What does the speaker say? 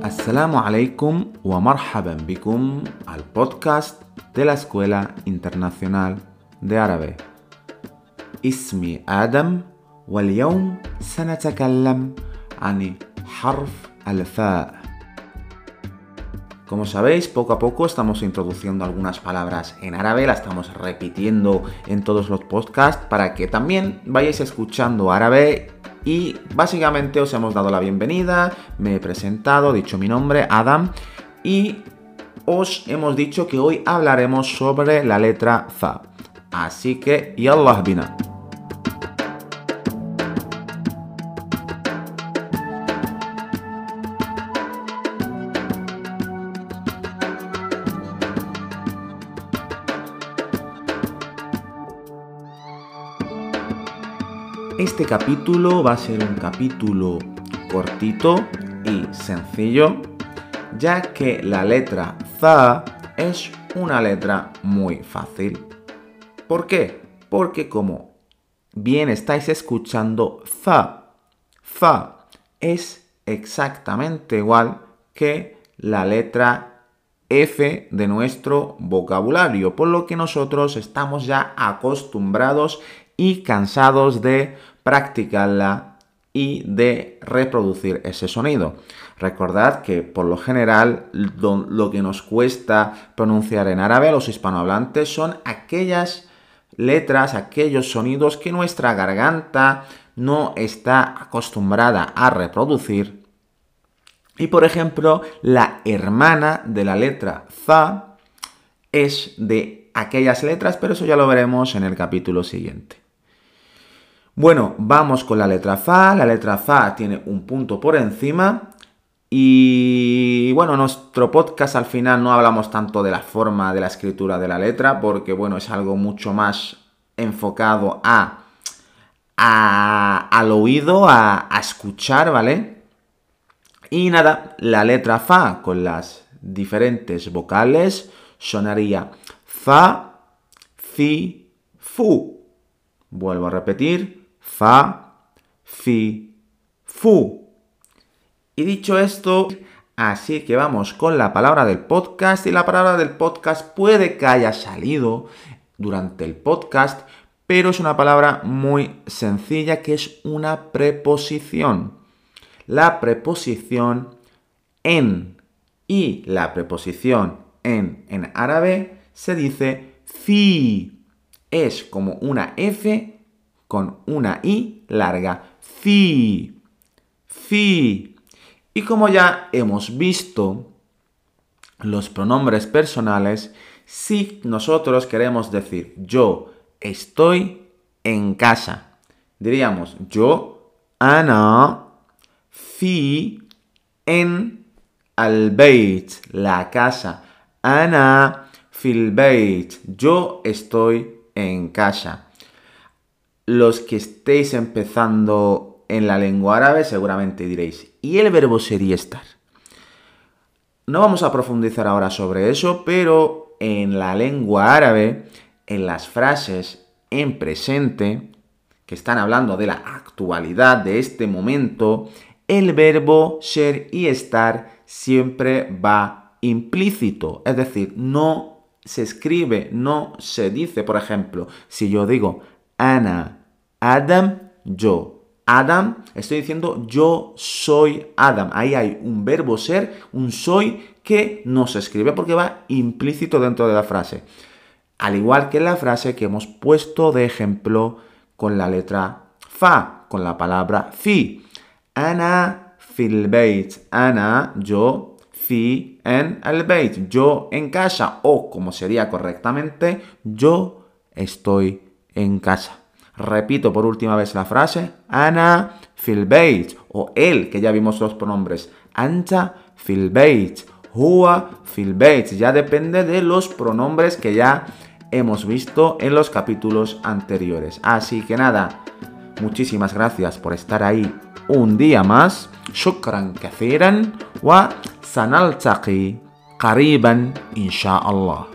السلام عليكم ومرحبا بكم al podcast de la Escuela Internacional de Árabe. اسمي آدم واليوم سنتكلم عن حرف الفاء. Como sabéis, poco a poco estamos introduciendo algunas palabras en árabe, las estamos repitiendo en todos los podcasts para que también vayáis escuchando árabe y básicamente os hemos dado la bienvenida, me he presentado, dicho mi nombre, Adam, y os hemos dicho que hoy hablaremos sobre la letra Fa. Así que, yallah bina. Este capítulo va a ser un capítulo cortito y sencillo, ya que la letra Za es una letra muy fácil. ¿Por qué? Porque como bien estáis escuchando, Za, Za es exactamente igual que la letra F de nuestro vocabulario, por lo que nosotros estamos ya acostumbrados y cansados de practicarla y de reproducir ese sonido. Recordad que por lo general lo que nos cuesta pronunciar en árabe a los hispanohablantes son aquellas letras, aquellos sonidos que nuestra garganta no está acostumbrada a reproducir. Y por ejemplo, la hermana de la letra fa es de aquellas letras, pero eso ya lo veremos en el capítulo siguiente. Bueno, vamos con la letra Fa. La letra Fa tiene un punto por encima. Y bueno, nuestro podcast al final no hablamos tanto de la forma de la escritura de la letra, porque bueno, es algo mucho más enfocado a, al oído, a, a escuchar, ¿vale? Y nada, la letra Fa con las diferentes vocales sonaría Fa, Fi, Fu. Vuelvo a repetir, fa, fi, fu. Y dicho esto, así que vamos con la palabra del podcast. Y la palabra del podcast puede que haya salido durante el podcast, pero es una palabra muy sencilla que es una preposición. La preposición en y la preposición en en árabe se dice fi. Es como una F con una I larga. Fi. Fi. Y como ya hemos visto, los pronombres personales, si nosotros queremos decir yo estoy en casa, diríamos yo, ana, fi, en al beit, la casa. Ana fil beit, yo estoy en casa los que estéis empezando en la lengua árabe seguramente diréis, ¿y el verbo sería estar? No vamos a profundizar ahora sobre eso, pero en la lengua árabe, en las frases en presente, que están hablando de la actualidad de este momento, el verbo ser y estar siempre va implícito, es decir, no se escribe, no se dice, por ejemplo, si yo digo Ana, Adam, yo. Adam, estoy diciendo yo soy Adam. Ahí hay un verbo ser, un soy que no se escribe porque va implícito dentro de la frase. Al igual que la frase que hemos puesto de ejemplo con la letra fa, con la palabra fi. Ana fil beit. Ana, yo, fi en el beit. Yo en casa. O como sería correctamente, yo estoy en casa. Repito por última vez la frase, Ana filbeit, o él, que ya vimos los pronombres, anta filbeit, hua filbeit, ya depende de los pronombres que ya hemos visto en los capítulos anteriores. Así que nada, muchísimas gracias por estar ahí un día más. Shukran kathiran wa sanaltaqi qariban insha Allah.